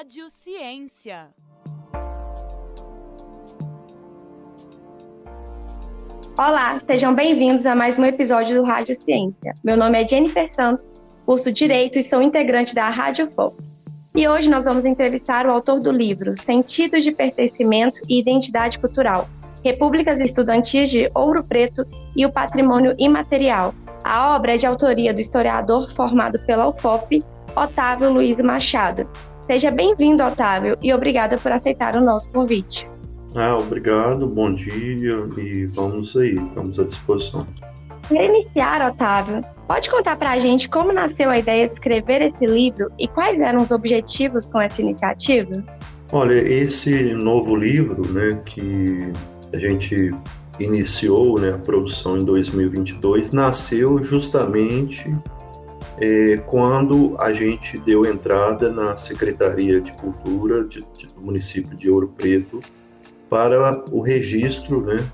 Rádio Ciência. Olá, sejam bem-vindos a mais um episódio do Rádio Ciência. Meu nome é Jennifer Santos, curso Direito e sou integrante da Rádio Folk. E hoje nós vamos entrevistar o autor do livro Sentidos de Pertencimento e Identidade Cultural, Repúblicas Estudantis de Ouro Preto e o Patrimônio Imaterial. A obra é de autoria do historiador formado pela UFOP, Otávio Luiz Machado. Seja bem-vindo, Otávio, e obrigada por aceitar o nosso convite. Ah, obrigado, bom dia e vamos aí, estamos à disposição. Para iniciar, Otávio, pode contar para a gente como nasceu a ideia de escrever esse livro e quais eram os objetivos com essa iniciativa? Olha, esse novo livro, né, que a gente iniciou né, a produção em 2022, nasceu justamente é, quando a gente deu entrada na Secretaria de Cultura de, de, do município de Ouro Preto para o registro, né,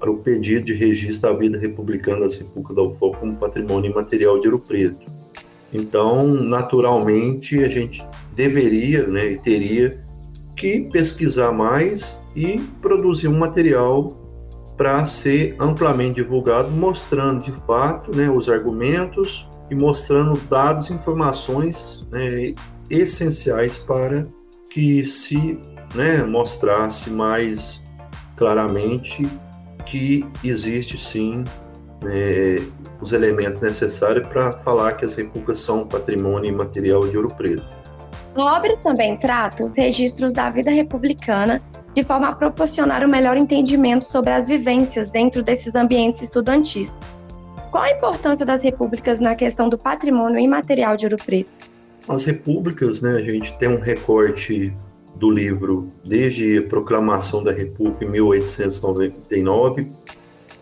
para o pedido de registro da vida republicana das Repúblicas da UFO como patrimônio imaterial de Ouro Preto. Então, naturalmente, a gente deveria né, e teria que pesquisar mais e produzir um material para ser amplamente divulgado, mostrando de fato né, os argumentos e mostrando dados e informações né, essenciais para que se né, mostrasse mais claramente que existe sim né, os elementos necessários para falar que as repúblicas são patrimônio imaterial de Ouro Preto. A obra também trata os registros da vida republicana de forma a proporcionar o um melhor entendimento sobre as vivências dentro desses ambientes estudantis. Qual a importância das repúblicas na questão do patrimônio imaterial de Ouro Preto? As repúblicas, né, a gente tem um recorte do livro desde a proclamação da República em 1899,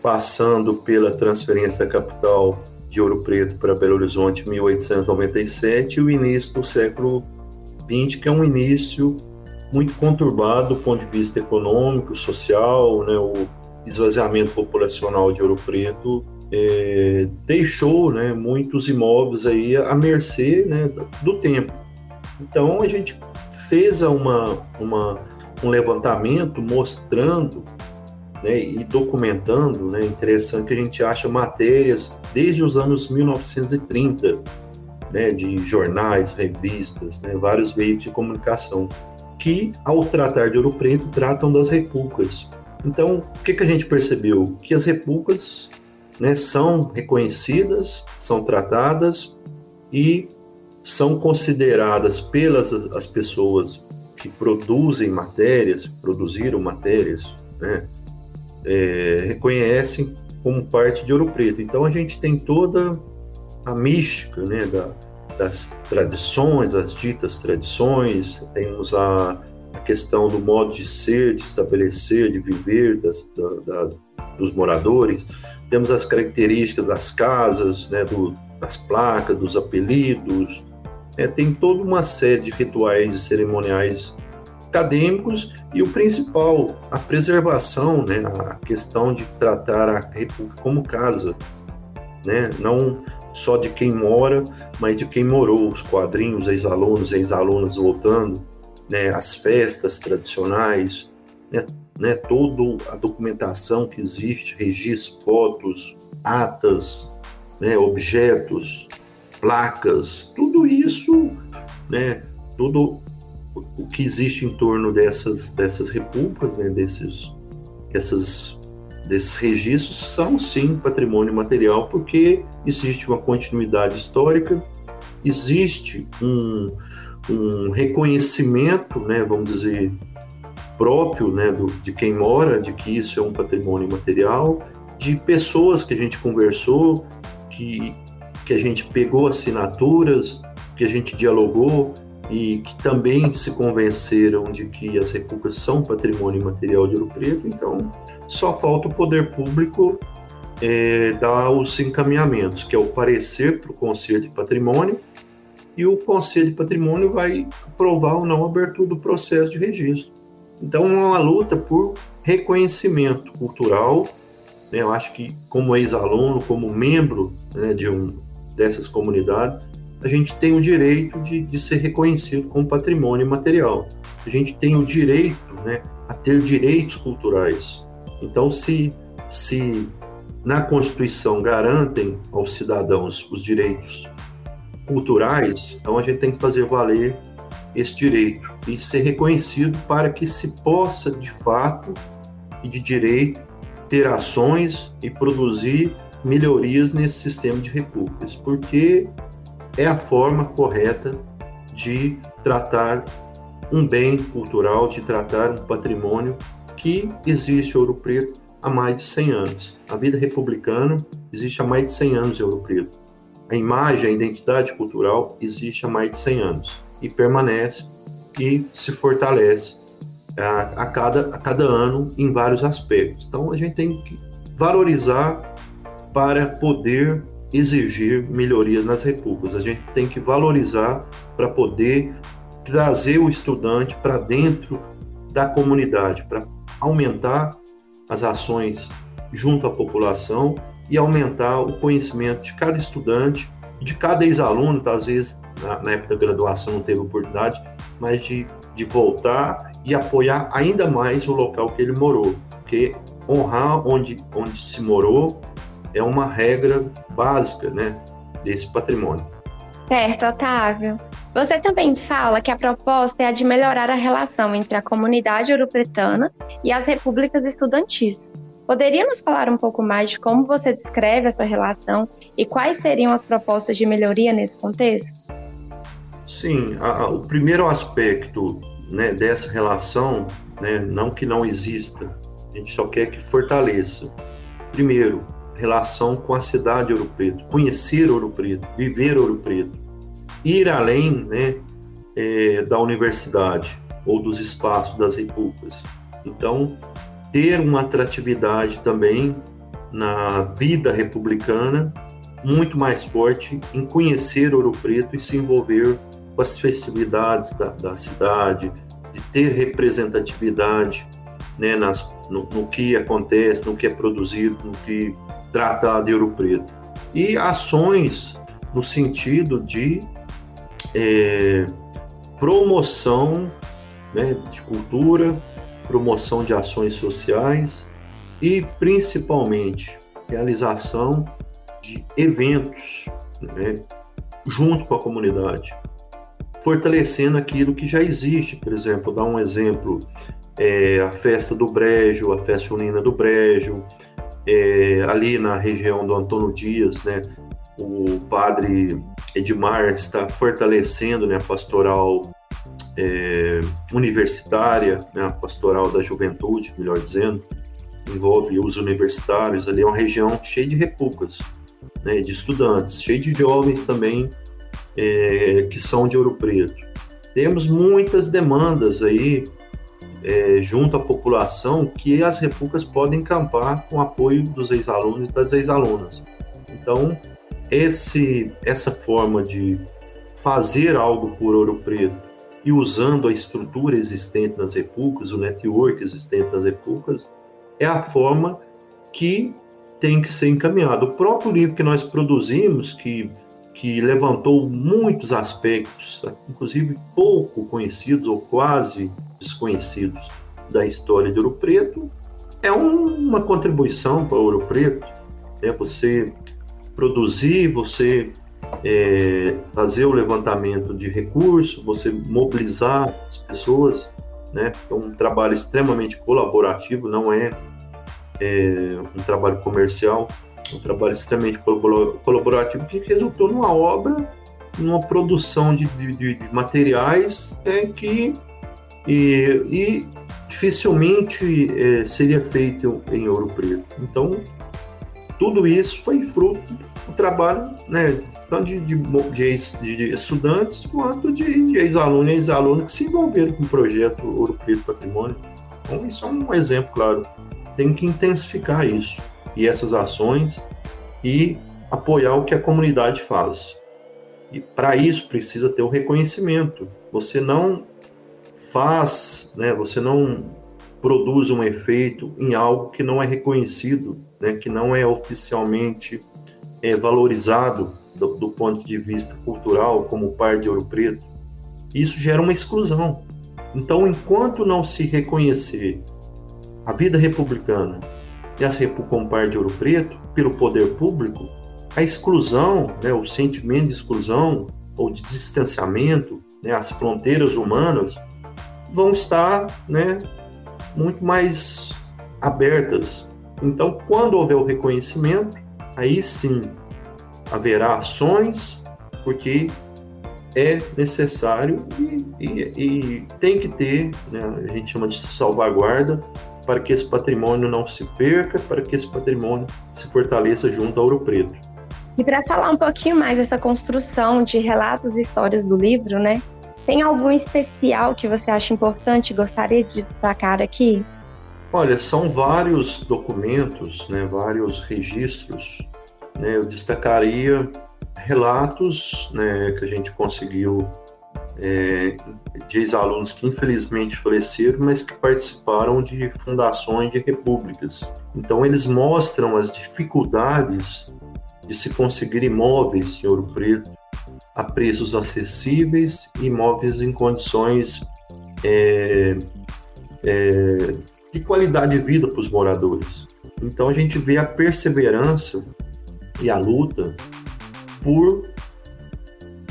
passando pela transferência da capital de Ouro Preto para Belo Horizonte em 1897 e o início do século XX, que é um início muito conturbado do ponto de vista econômico, social, né, o esvaziamento populacional de Ouro Preto é, deixou né, muitos imóveis aí à mercê né, do tempo. Então a gente fez uma, uma, um levantamento mostrando né, e documentando, né, interessante que a gente acha matérias desde os anos 1930, né, de jornais, revistas, né, vários veículos de comunicação, que, ao tratar de Ouro Preto, tratam das repúblicas. Então, o que, que a gente percebeu? Que as repúblicas né, são reconhecidas, são tratadas e são consideradas pelas as pessoas que produzem matérias, produziram matérias, né, é, reconhecem como parte de Ouro Preto. Então a gente tem toda a mística né, da, das tradições, as ditas tradições, temos a, a, questão do modo de ser, de estabelecer, de viver das, da, da, dos moradores, temos as características das casas, né, do, das placas, dos apelidos, é, tem toda uma série de rituais e cerimoniais acadêmicos e o principal, a preservação, né, a questão de tratar a República como casa, né, não só de quem mora, mas de quem morou, os quadrinhos, ex-alunos, ex-alunas voltando, né, as festas tradicionais, né, né, toda a documentação que existe, registros, fotos, atas, né, objetos, placas, tudo isso, né, tudo o que existe em torno dessas, dessas repúblicas, né, desses, essas, desses registros, são sim patrimônio material, porque existe uma continuidade histórica, existe um, um reconhecimento, né, vamos dizer, próprio né, do, de quem mora, de que isso é um patrimônio material, de pessoas que a gente conversou, que que a gente pegou assinaturas, que a gente dialogou e que também se convenceram de que as repúblicas são patrimônio material de Ouro Preto, então só falta o poder público é, dar os encaminhamentos, que é o parecer para o Conselho de Patrimônio, e o Conselho de Patrimônio vai aprovar ou não a abertura do processo de registro. Então é uma luta por reconhecimento cultural. Né? Eu acho que como ex-aluno, como membro né, de um dessas comunidades, a gente tem o direito de, de ser reconhecido como patrimônio material. A gente tem o direito né, a ter direitos culturais. Então, se, se na Constituição garantem aos cidadãos os direitos culturais, então a gente tem que fazer valer esse direito e ser reconhecido para que se possa, de fato e de direito, ter ações e produzir melhorias nesse sistema de repúblicas, porque é a forma correta de tratar um bem cultural, de tratar um patrimônio que existe Ouro Preto há mais de 100 anos. A vida republicana existe há mais de 100 anos em Ouro Preto. A imagem, a identidade cultural existe há mais de 100 anos e permanece e se fortalece a, a, cada, a cada ano em vários aspectos. Então a gente tem que valorizar para poder exigir melhorias nas repúblicas. A gente tem que valorizar para poder trazer o estudante para dentro da comunidade, para aumentar as ações junto à população e aumentar o conhecimento de cada estudante, de cada ex-aluno, tá, às vezes na, na, época da graduação não teve oportunidade, mas de, de voltar e apoiar ainda mais o local que ele morou, porque honrar onde, onde se morou é uma regra básica né, desse patrimônio. Certo, Otávio. Você também fala que a proposta é a de melhorar a relação entre a comunidade europretana e as repúblicas estudantis. Poderia nos falar um pouco mais de como você descreve essa relação e quais seriam as propostas de melhoria nesse contexto? Sim, a, a, o primeiro aspecto né, dessa relação, né, não que não exista, a gente só quer que fortaleça. Primeiro, relação com a cidade de Ouro Preto, conhecer Ouro Preto, viver Ouro Preto, ir além né, é, da universidade ou dos espaços das repúblicas. Então, ter uma atratividade também na vida republicana muito mais forte em conhecer Ouro Preto e se envolver com as festividades da, da cidade, de ter representatividade né, nas, no, no, que acontece, no que é produzido, no que trata de Ouro Preto. E ações no sentido de é, promoção né, de cultura, promoção de ações sociais e, principalmente, realização de eventos né, junto com a comunidade, fortalecendo aquilo que já existe. Por exemplo, dar um exemplo: é, a festa do Brejo, a festa junina do Brejo, é, ali na região do Antônio Dias, né, o padre Edmar está fortalecendo né, a pastoral é, universitária, né, a pastoral da juventude, melhor dizendo, envolve os universitários, ali é uma região cheia de repúblicas, né, de estudantes, cheia de jovens também é, que são de Ouro Preto. Temos muitas demandas aí é, junto à população que as repúblicas podem encampar com apoio dos ex-alunos e das ex-alunas. Então, esse, essa forma de fazer algo por Ouro Preto e usando a estrutura existente nas repúblicas, o network existente nas repúblicas, é a forma que tem que ser encaminhado. O próprio livro que nós produzimos, que, que levantou muitos aspectos, inclusive pouco conhecidos ou quase desconhecidos da história de Ouro Preto, é um, uma contribuição para Ouro Preto. É você produzir, você é, fazer o levantamento de recursos, você mobilizar as pessoas, né? É um trabalho extremamente colaborativo, não é, é um trabalho comercial, um trabalho extremamente colaborativo que resultou numa obra, numa produção de, de, de materiais é, que e, e dificilmente é, seria feito em Ouro Preto. Então, tudo isso foi fruto do trabalho, né, tanto de, de, de, de estudantes quanto de, ex-alunos e ex-alunos que se envolveram com o projeto Ouro Preto Patrimônio. Então, isso é um exemplo, claro. Tem que intensificar isso e essas ações e apoiar o que a comunidade faz. E para isso precisa ter o reconhecimento. Você não faz, né, você não produz um efeito em algo que não é reconhecido, né, que não é oficialmente é valorizado do, do ponto de vista cultural como par de Ouro Preto, isso gera uma exclusão. Então, enquanto não se reconhecer a vida republicana e as Repúblicas como par de Ouro Preto pelo poder público, a exclusão, né, o sentimento de exclusão ou de distanciamento, né, as fronteiras humanas vão estar né, muito mais abertas. Então, quando houver o reconhecimento, aí sim haverá ações, porque é necessário e, e, e tem que ter, né, a gente chama de salvaguarda, para que esse patrimônio não se perca, para que esse patrimônio se fortaleça junto ao Ouro Preto. E para falar um pouquinho mais dessa construção de relatos e histórias do livro, né? Tem algum especial que você acha importante e gostaria de destacar aqui? Olha, são vários documentos, né, vários registros. Né, eu destacaria relatos né, que a gente conseguiu é, de ex-alunos que infelizmente faleceram, mas que participaram de fundações de repúblicas. Então, eles mostram as dificuldades de se conseguir imóveis em Ouro Preto a preços acessíveis, imóveis em condições é, é, de qualidade de vida para os moradores. Então a gente vê a perseverança e a luta por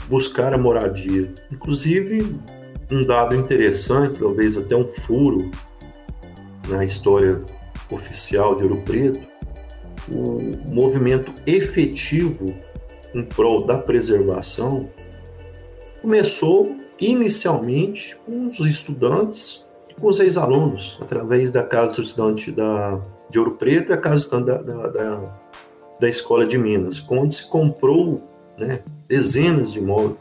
buscar a moradia. Inclusive, um dado interessante, talvez até um furo na história oficial de Ouro Preto, o movimento efetivo em prol da preservação começou inicialmente com os estudantes e com os ex-alunos, através da Casa do Estudante da, de Ouro Preto e a Casa do Estudante da, da, da, da Escola de Minas, onde se comprou né, dezenas de imóveis,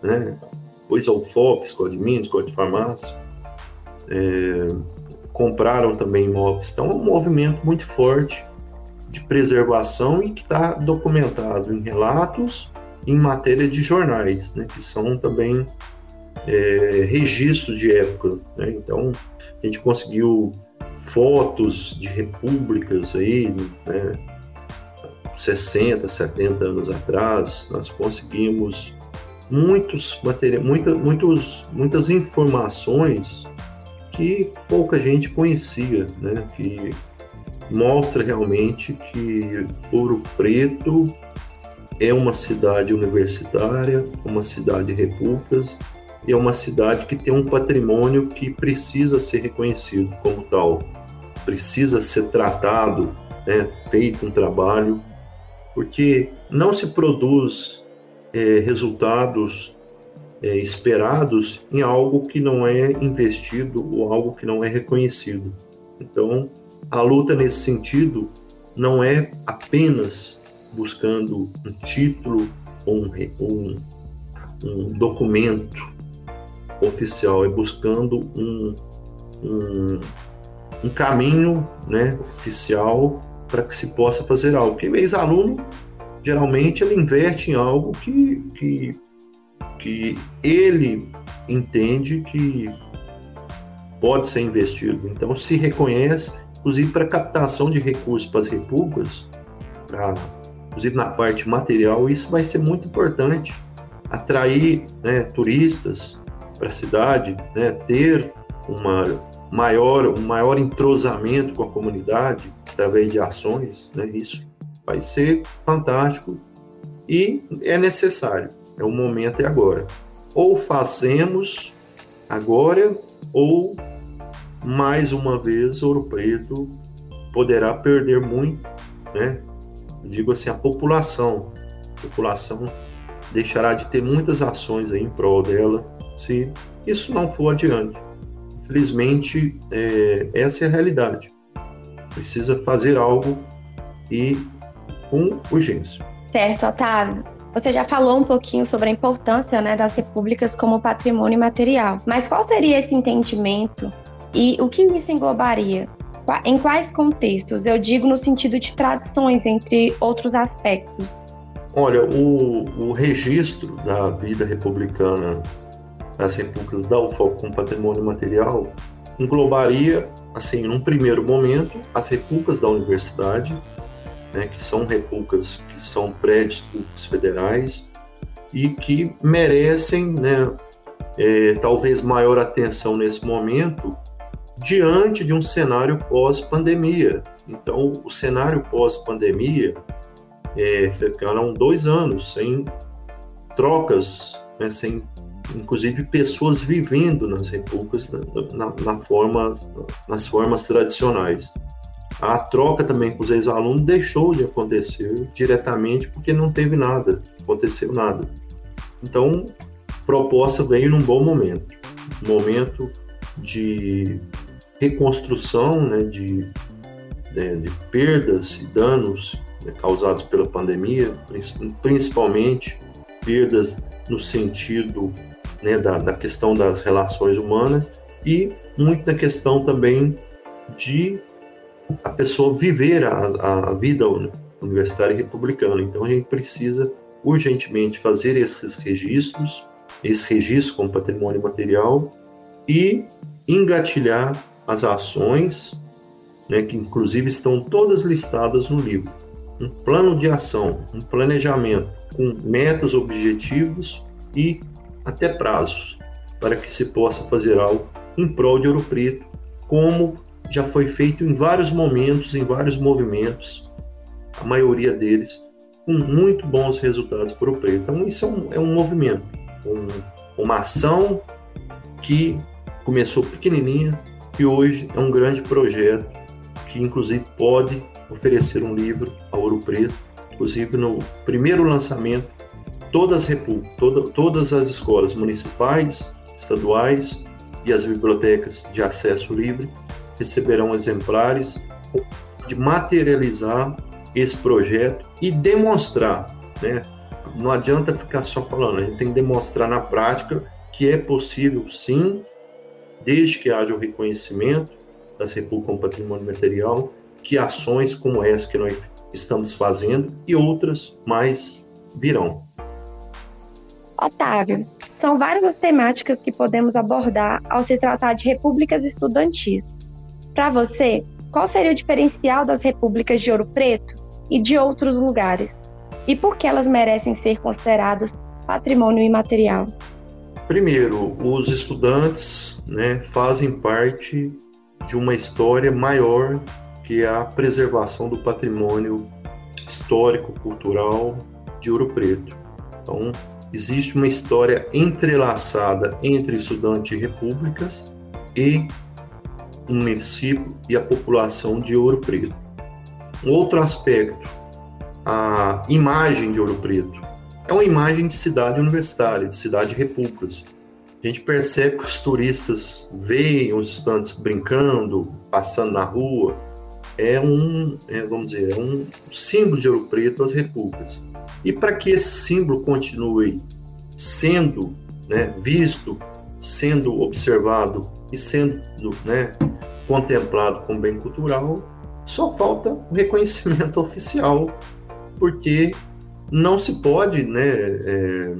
né, depois a UFOP, Escola de Minas, Escola de Farmácia, é, compraram também imóveis. Então é um movimento muito forte de preservação e que está documentado em relatos em matéria de jornais, né, que são também é, registros de época. Né? Então, a gente conseguiu fotos de repúblicas aí, né, 60, 70 anos atrás, nós conseguimos muitos materiais, muita, muitos, muitas informações que pouca gente conhecia, né? Que mostra realmente que Ouro Preto é uma cidade universitária, uma cidade de repúblicas e é uma cidade que tem um patrimônio que precisa ser reconhecido como tal, precisa ser tratado, né, feito um trabalho, porque não se produz é, resultados é, esperados em algo que não é investido ou algo que não é reconhecido. Então, a luta nesse sentido não é apenas buscando um título ou um, um, um documento oficial, é buscando um, um, um caminho né, oficial para que se possa fazer algo. Porque ex-aluno, geralmente, ele inverte em algo que, que, que ele entende que pode ser investido. Então, se reconhece inclusive para captação de recursos para as repúblicas, pra, inclusive na parte material, isso vai ser muito importante. Atrair né, turistas para a cidade, né, ter uma maior, um maior entrosamento com a comunidade através de ações, né, isso vai ser fantástico e é necessário. É o momento é agora. Ou fazemos agora ou mais uma vez Ouro Preto poderá perder muito, né? Digo assim, a população, a população deixará de ter muitas ações aí em prol dela se isso não for adiante. Infelizmente, é, essa é a realidade. Precisa fazer algo e com urgência. Certo, Otávio. Você já falou um pouquinho sobre a importância né, das repúblicas como patrimônio material, mas qual seria esse entendimento e o que isso englobaria? Em quais contextos? Eu digo no sentido de tradições, entre outros aspectos. Olha, o, o registro da vida republicana das repúblicas da UFOP com patrimônio material englobaria, assim, num primeiro momento, as repúblicas da universidade, né, que são repúblicas, que são prédios públicos federais e que merecem, né, é, talvez maior atenção nesse momento diante de um cenário pós-pandemia. Então, o cenário pós-pandemia é, ficaram dois anos sem trocas, né, sem inclusive pessoas vivendo nas repúblicas na, na forma, nas formas tradicionais. A troca também com os ex-alunos deixou de acontecer diretamente porque não teve nada, aconteceu nada. Então, proposta veio num bom momento, um momento de reconstrução, né, de, de, de perdas e danos né, causados pela pandemia, principalmente perdas no sentido né, da, da questão das relações humanas e muita questão também de a pessoa viver a, a vida universitária republicana. Então a gente precisa urgentemente fazer esses registros, esse registro como patrimônio material e engatilhar as ações, né, que inclusive estão todas listadas no livro. Um plano de ação, um planejamento com metas, objetivos e até prazos, para que se possa fazer algo em prol de Ouro Preto, como já foi feito em vários momentos, em vários movimentos, a maioria deles com muito bons resultados para o Preto. Então, isso é um, é um movimento, um, uma ação que começou pequenininha e hoje é um grande projeto que, inclusive, pode oferecer um livro a Ouro Preto. Inclusive, no primeiro lançamento, todas, toda, todas as escolas municipais, estaduais e as bibliotecas de acesso livre receberão exemplares de materializar esse projeto e demonstrar, né? Não adianta ficar só falando, a gente tem que demonstrar na prática que é possível, sim, desde que haja o reconhecimento das repúblicas como patrimônio material, que ações como essa que nós estamos fazendo e outras mais virão. Otávio, são várias as temáticas que podemos abordar ao se tratar de repúblicas estudantis. Para você, qual seria o diferencial das repúblicas de Ouro Preto e de outros lugares? E por que elas merecem ser consideradas patrimônio imaterial? Primeiro, os estudantes né, fazem parte de uma história maior que é a preservação do patrimônio histórico, cultural de Ouro Preto. Então, existe uma história entrelaçada entre estudantes de repúblicas e o município e a população de Ouro Preto. Um outro aspecto, a imagem de Ouro Preto. É uma imagem de cidade universitária, de cidade de repúblicas. A gente percebe que os turistas veem os estudantes brincando, passando na rua. É um, é, vamos dizer, é um símbolo de Ouro Preto as repúblicas. E para que esse símbolo continue sendo né, visto, sendo observado e sendo né, contemplado como bem cultural, só falta o reconhecimento oficial, porque não se pode né, é,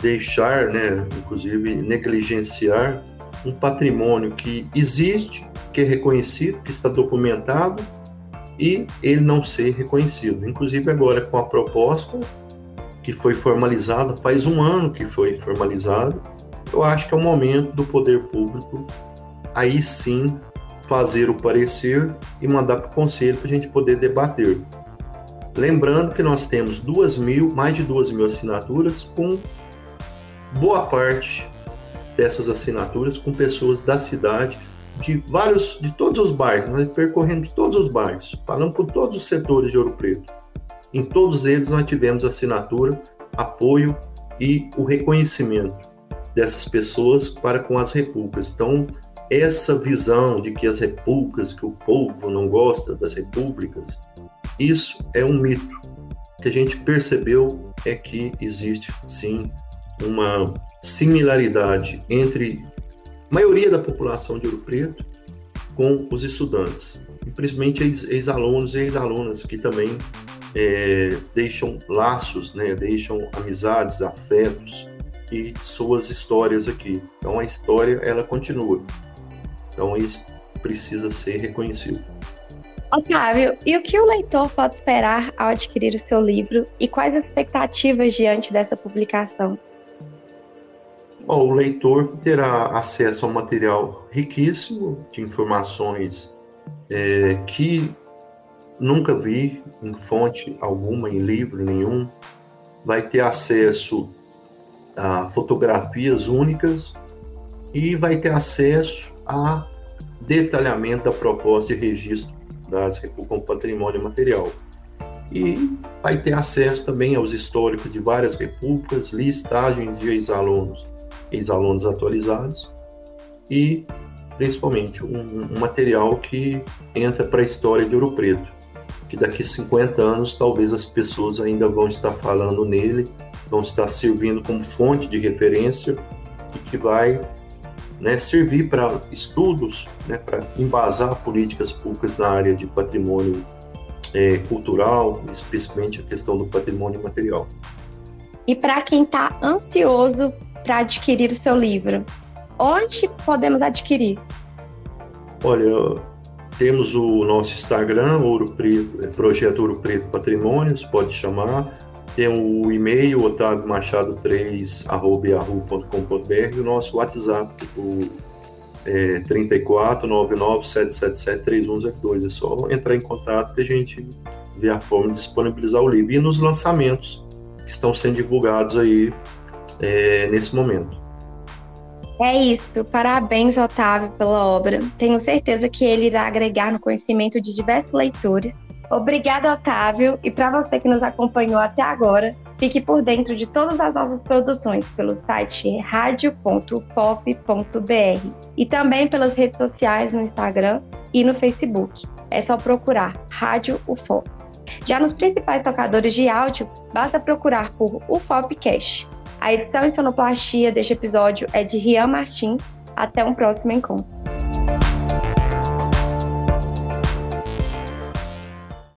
deixar, né, inclusive negligenciar um patrimônio que existe, que é reconhecido, que está documentado e ele não ser reconhecido. Inclusive agora com a proposta que foi formalizada, faz um ano que foi formalizado, eu acho que é o momento do poder público aí sim fazer o parecer e mandar para o conselho para a gente poder debater. Lembrando que nós temos duas mil, mais de duas mil assinaturas, com boa parte dessas assinaturas com pessoas da cidade de vários, de todos os bairros, nós percorrendo todos os bairros, falando por todos os setores de Ouro Preto. Em todos eles nós tivemos assinatura, apoio e o reconhecimento dessas pessoas para com as repúblicas. Então, essa visão de que as repúblicas, que o povo não gosta das repúblicas, isso é um mito. O que a gente percebeu é que existe sim uma similaridade entre maioria da população de Ouro Preto com os estudantes, e principalmente ex-alunos e ex-alunas que também é, deixam laços, né, deixam amizades, afetos e suas histórias aqui. Então a história ela continua. Então isso precisa ser reconhecido. Otávio, e o que o leitor pode esperar ao adquirir o seu livro e quais as expectativas diante dessa publicação? Bom, o leitor terá acesso a um material riquíssimo de informações é, que nunca vi em fonte alguma, em livro nenhum. Vai ter acesso a fotografias únicas e vai ter acesso a detalhamento da proposta de registro das com patrimônio material. E vai ter acesso também aos históricos de várias repúblicas, listagem de ex-alunos, ex-alunos atualizados e principalmente um, um material que entra para a história de Ouro Preto, que daqui a 50 anos talvez as pessoas ainda vão estar falando nele, vão estar servindo como fonte de referência e que vai né, servir para estudos, né, para embasar políticas públicas na área de patrimônio é, cultural, especialmente a questão do patrimônio material. E para quem está ansioso para adquirir o seu livro, onde podemos adquirir? Olha, temos o nosso Instagram, Ouro Preto, é, Projeto Ouro Preto Patrimônios, pode chamar. Tem o e-mail otaviomachado3.yahoo.com.br e o nosso WhatsApp, o é, 34 99 777 3102. É só entrar em contato e a gente vê a forma de disponibilizar o livro. E nos lançamentos que estão sendo divulgados aí é, nesse momento. É isso. Parabéns, Otávio, pela obra. Tenho certeza que ele irá agregar no conhecimento de diversos leitores. Obrigada, Otávio. E para você que nos acompanhou até agora, fique por dentro de todas as nossas produções pelo site radio.pop.br e também pelas redes sociais no Instagram e no Facebook. É só procurar Rádio UFOP. Já nos principais tocadores de áudio, basta procurar por UFOPcast. A edição e sonoplastia deste episódio é de Rian Martins. Até um próximo encontro.